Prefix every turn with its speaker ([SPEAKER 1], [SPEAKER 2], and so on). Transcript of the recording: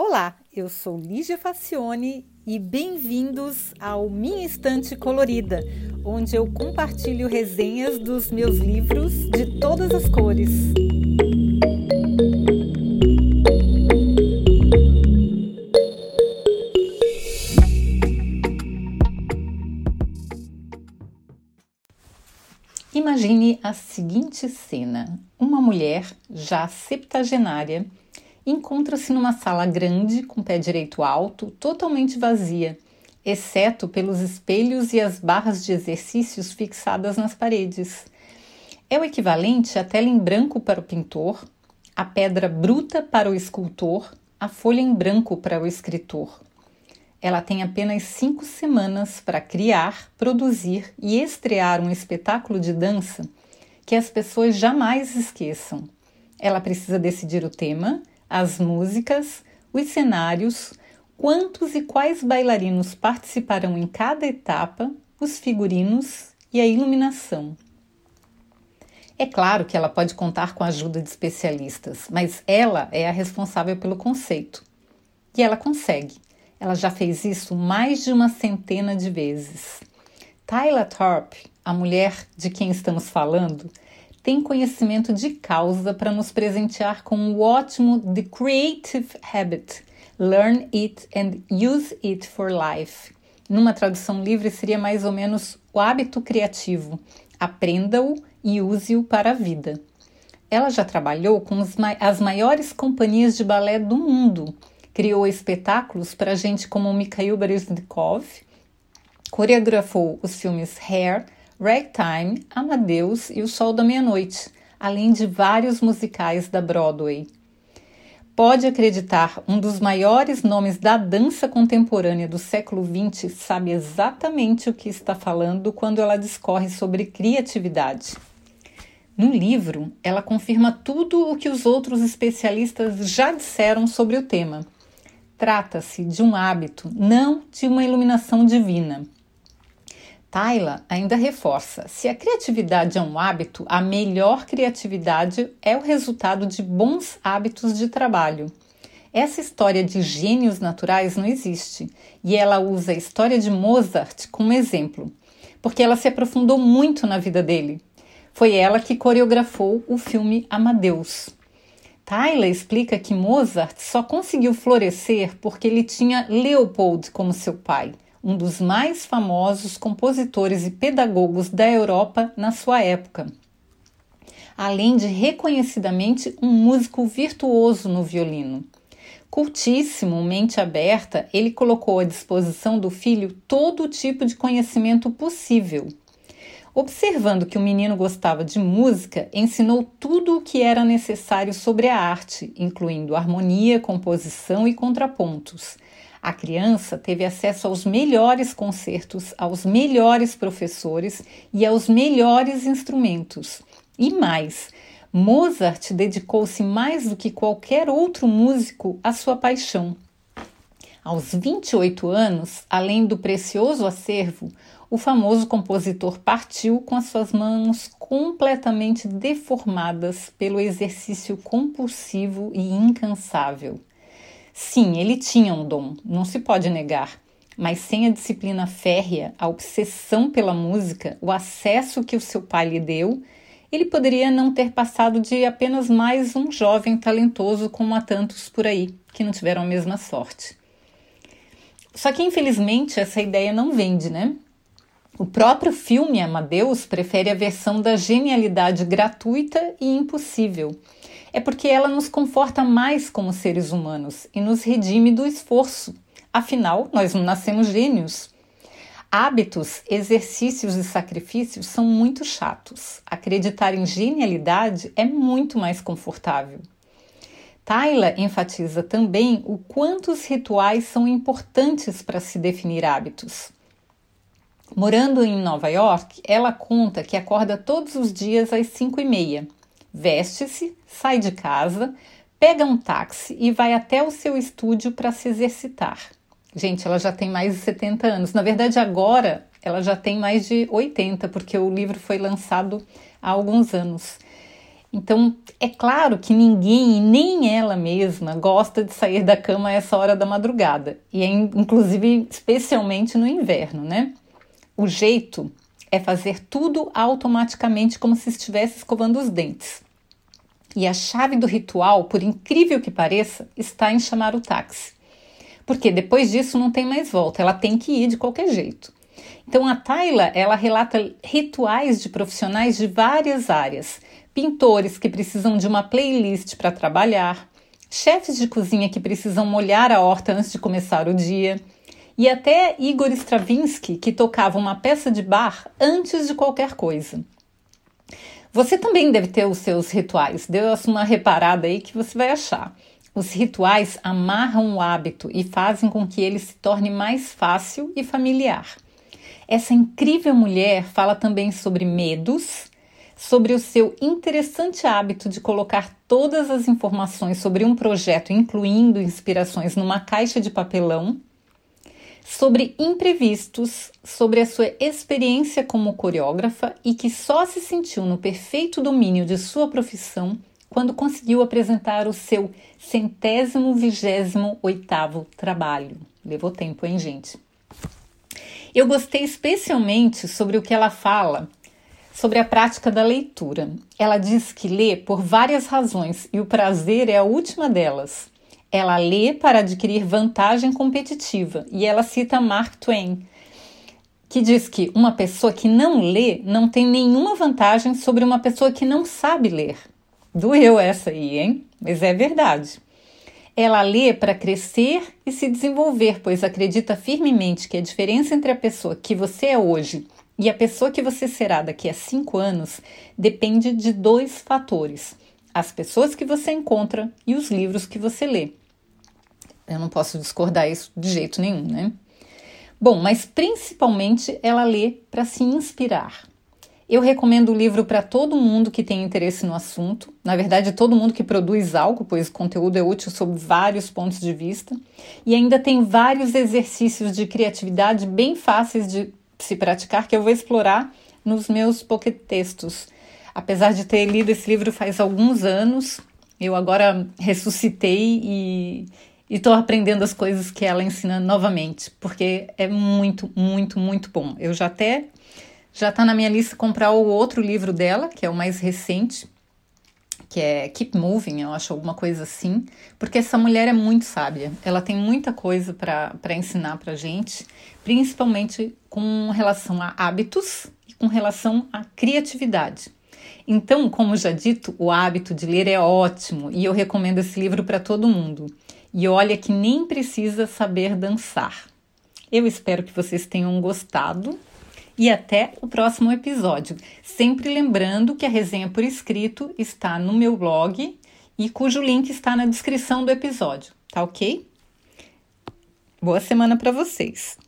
[SPEAKER 1] Olá, eu sou Lígia Facione e bem-vindos ao Minha Estante Colorida, onde eu compartilho resenhas dos meus livros de todas as cores. Imagine a seguinte cena: uma mulher já septagenária encontra-se numa sala grande, com pé direito alto, totalmente vazia, exceto pelos espelhos e as barras de exercícios fixadas nas paredes. É o equivalente à tela em branco para o pintor, a pedra bruta para o escultor, a folha em branco para o escritor. Ela tem apenas cinco semanas para criar, produzir e estrear um espetáculo de dança que as pessoas jamais esqueçam. Ela precisa decidir o tema, as músicas, os cenários, quantos e quais bailarinos participarão em cada etapa, os figurinos e a iluminação. É claro que ela pode contar com a ajuda de especialistas, mas ela é a responsável pelo conceito. E ela consegue. Ela já fez isso mais de uma centena de vezes. Tyler Thorpe, a mulher de quem estamos falando, tem conhecimento de causa para nos presentear com o ótimo The Creative Habit. Learn it and use it for life. Numa tradução livre seria mais ou menos o hábito criativo. Aprenda-o e use-o para a vida. Ela já trabalhou com as maiores companhias de balé do mundo. Criou espetáculos para gente como Mikhail Baryshnikov, coreografou os filmes Hair, Ragtime, Amadeus e O Sol da Meia-Noite, além de vários musicais da Broadway. Pode acreditar, um dos maiores nomes da dança contemporânea do século XX sabe exatamente o que está falando quando ela discorre sobre criatividade. No livro, ela confirma tudo o que os outros especialistas já disseram sobre o tema. Trata-se de um hábito, não de uma iluminação divina. Tyler ainda reforça: se a criatividade é um hábito, a melhor criatividade é o resultado de bons hábitos de trabalho. Essa história de gênios naturais não existe e ela usa a história de Mozart como exemplo, porque ela se aprofundou muito na vida dele. Foi ela que coreografou o filme Amadeus. Tyler explica que Mozart só conseguiu florescer porque ele tinha Leopold como seu pai um dos mais famosos compositores e pedagogos da Europa na sua época. Além de reconhecidamente um músico virtuoso no violino. Cultíssimo, mente aberta, ele colocou à disposição do filho todo o tipo de conhecimento possível. Observando que o menino gostava de música, ensinou tudo o que era necessário sobre a arte, incluindo harmonia, composição e contrapontos a criança teve acesso aos melhores concertos, aos melhores professores e aos melhores instrumentos. E mais, Mozart dedicou-se mais do que qualquer outro músico à sua paixão. Aos 28 anos, além do precioso acervo, o famoso compositor partiu com as suas mãos completamente deformadas pelo exercício compulsivo e incansável. Sim, ele tinha um dom, não se pode negar, mas sem a disciplina férrea, a obsessão pela música, o acesso que o seu pai lhe deu, ele poderia não ter passado de apenas mais um jovem talentoso como há tantos por aí que não tiveram a mesma sorte. Só que infelizmente essa ideia não vende, né? O próprio filme Amadeus prefere a versão da genialidade gratuita e impossível é porque ela nos conforta mais como seres humanos e nos redime do esforço. Afinal, nós não nascemos gênios. Hábitos, exercícios e sacrifícios são muito chatos. Acreditar em genialidade é muito mais confortável. Tyler enfatiza também o quanto os rituais são importantes para se definir hábitos. Morando em Nova York, ela conta que acorda todos os dias às 5 e meia veste-se, sai de casa, pega um táxi e vai até o seu estúdio para se exercitar. Gente, ela já tem mais de 70 anos. Na verdade, agora ela já tem mais de 80, porque o livro foi lançado há alguns anos. Então, é claro que ninguém, nem ela mesma, gosta de sair da cama a essa hora da madrugada, e é, inclusive especialmente no inverno, né? O jeito é fazer tudo automaticamente como se estivesse escovando os dentes. E a chave do ritual, por incrível que pareça, está em chamar o táxi. Porque depois disso não tem mais volta, ela tem que ir de qualquer jeito. Então a Tayla, ela relata rituais de profissionais de várias áreas, pintores que precisam de uma playlist para trabalhar, chefes de cozinha que precisam molhar a horta antes de começar o dia, e até Igor Stravinsky, que tocava uma peça de bar antes de qualquer coisa. Você também deve ter os seus rituais, dê uma reparada aí que você vai achar. Os rituais amarram o hábito e fazem com que ele se torne mais fácil e familiar. Essa incrível mulher fala também sobre medos, sobre o seu interessante hábito de colocar todas as informações sobre um projeto, incluindo inspirações, numa caixa de papelão, sobre imprevistos, sobre a sua experiência como coreógrafa e que só se sentiu no perfeito domínio de sua profissão quando conseguiu apresentar o seu centésimo vigésimo oitavo trabalho. Levou tempo, hein, gente? Eu gostei especialmente sobre o que ela fala sobre a prática da leitura. Ela diz que lê por várias razões e o prazer é a última delas. Ela lê para adquirir vantagem competitiva e ela cita Mark Twain, que diz que uma pessoa que não lê não tem nenhuma vantagem sobre uma pessoa que não sabe ler. Doeu essa aí, hein? Mas é verdade. Ela lê para crescer e se desenvolver, pois acredita firmemente que a diferença entre a pessoa que você é hoje e a pessoa que você será daqui a cinco anos depende de dois fatores: as pessoas que você encontra e os livros que você lê. Eu não posso discordar isso de jeito nenhum, né? Bom, mas principalmente ela lê para se inspirar. Eu recomendo o livro para todo mundo que tem interesse no assunto, na verdade, todo mundo que produz algo, pois o conteúdo é útil sob vários pontos de vista, e ainda tem vários exercícios de criatividade bem fáceis de se praticar que eu vou explorar nos meus pocket textos. Apesar de ter lido esse livro faz alguns anos, eu agora ressuscitei e estou aprendendo as coisas que ela ensina novamente, porque é muito, muito, muito bom. Eu já até já está na minha lista comprar o outro livro dela, que é o mais recente, que é Keep Moving, eu acho alguma coisa assim, porque essa mulher é muito sábia. Ela tem muita coisa para ensinar para gente, principalmente com relação a hábitos e com relação à criatividade. Então, como já dito, o hábito de ler é ótimo e eu recomendo esse livro para todo mundo. E olha que nem precisa saber dançar. Eu espero que vocês tenham gostado e até o próximo episódio. Sempre lembrando que a resenha por escrito está no meu blog e cujo link está na descrição do episódio, tá ok? Boa semana para vocês!